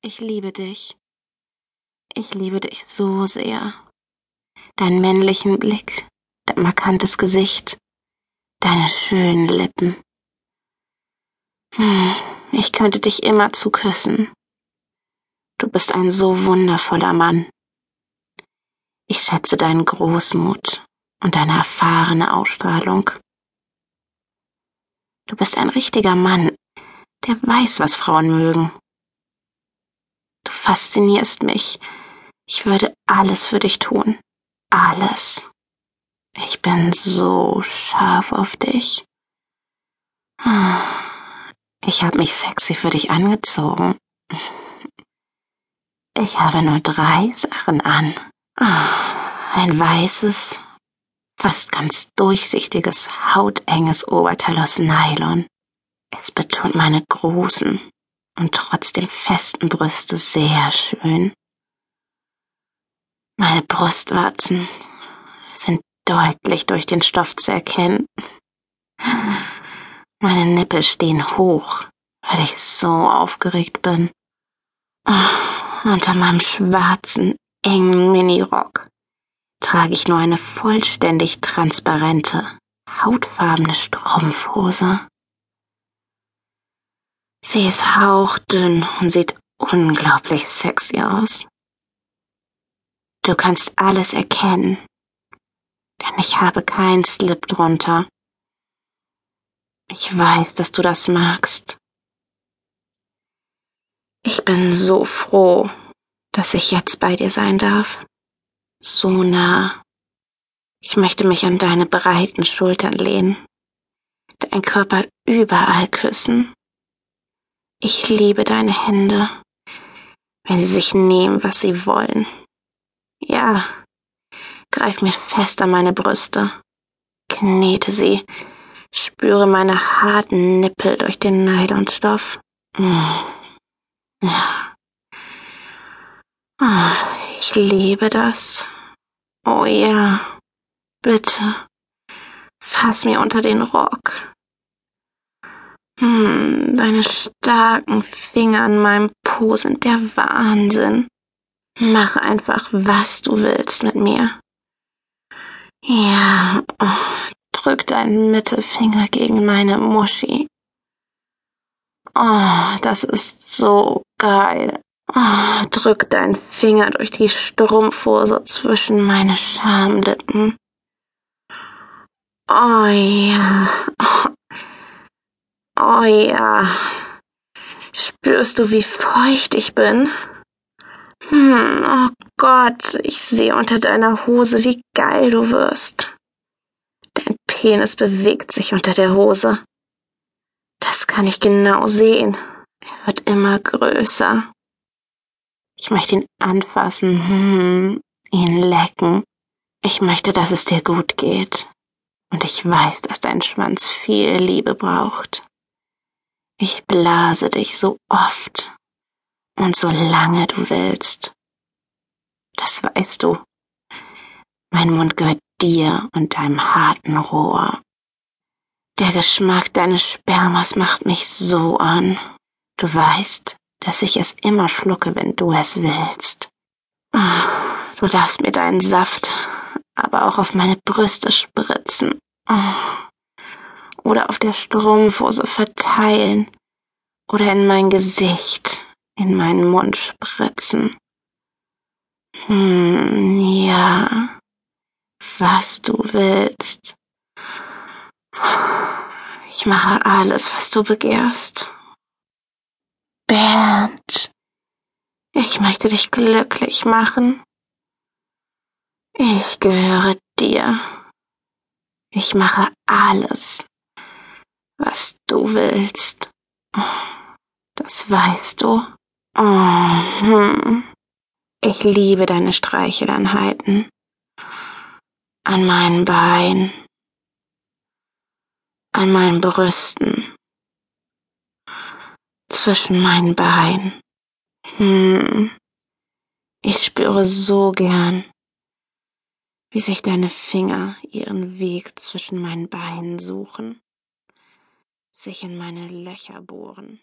ich liebe dich. Ich liebe dich so sehr. Deinen männlichen Blick, dein markantes Gesicht, deine schönen Lippen. Hm, ich könnte dich immer zu küssen. Du bist ein so wundervoller Mann. Ich schätze deinen Großmut und deine erfahrene Ausstrahlung. Du bist ein richtiger Mann, der weiß, was Frauen mögen. Faszinierst mich. Ich würde alles für dich tun. Alles. Ich bin so scharf auf dich. Ich habe mich sexy für dich angezogen. Ich habe nur drei Sachen an. Ein weißes, fast ganz durchsichtiges, hautenges Oberteil aus Nylon. Es betont meine großen und trotzdem festen Brüste sehr schön. Meine Brustwarzen sind deutlich durch den Stoff zu erkennen. Meine Nippel stehen hoch, weil ich so aufgeregt bin. Oh, unter meinem schwarzen, engen Minirock trage ich nur eine vollständig transparente, hautfarbene Strumpfhose. Sie ist hauchdünn und sieht unglaublich sexy aus. Du kannst alles erkennen, denn ich habe keinen Slip drunter. Ich weiß, dass du das magst. Ich bin so froh, dass ich jetzt bei dir sein darf. So nah. Ich möchte mich an deine breiten Schultern lehnen, dein Körper überall küssen. Ich liebe deine Hände, wenn sie sich nehmen, was sie wollen. Ja, greif mir fest an meine Brüste, knete sie, spüre meine harten Nippel durch den Nylonstoff. Mm. Ja. Oh, ich liebe das. Oh ja, bitte, fass mir unter den Rock. Hm, deine starken Finger an meinem Po sind der Wahnsinn. Mach einfach, was du willst mit mir. Ja, oh, drück deinen Mittelfinger gegen meine Muschi. Oh, das ist so geil. Oh, drück deinen Finger durch die Strumpfhose zwischen meine Schamlippen. Oh ja. Oh, Oh ja. Spürst du, wie feucht ich bin? Hm, oh Gott, ich sehe unter deiner Hose, wie geil du wirst. Dein Penis bewegt sich unter der Hose. Das kann ich genau sehen. Er wird immer größer. Ich möchte ihn anfassen, hm, ihn lecken. Ich möchte, dass es dir gut geht. Und ich weiß, dass dein Schwanz viel Liebe braucht. Ich blase dich so oft und so lange du willst. Das weißt du. Mein Mund gehört dir und deinem harten Rohr. Der Geschmack deines Spermas macht mich so an. Du weißt, dass ich es immer schlucke, wenn du es willst. Du darfst mir deinen Saft aber auch auf meine Brüste spritzen. Oh oder auf der Strumpfhose verteilen oder in mein Gesicht, in meinen Mund spritzen. Hm, ja, was du willst. Ich mache alles, was du begehrst. Bernd, ich möchte dich glücklich machen. Ich gehöre dir. Ich mache alles, was du willst. Das weißt du. Ich liebe deine Streicheleinheiten. An meinen Beinen. An meinen Brüsten. Zwischen meinen Beinen. Hm. Ich spüre so gern, wie sich deine Finger ihren Weg zwischen meinen Beinen suchen sich in meine Löcher bohren.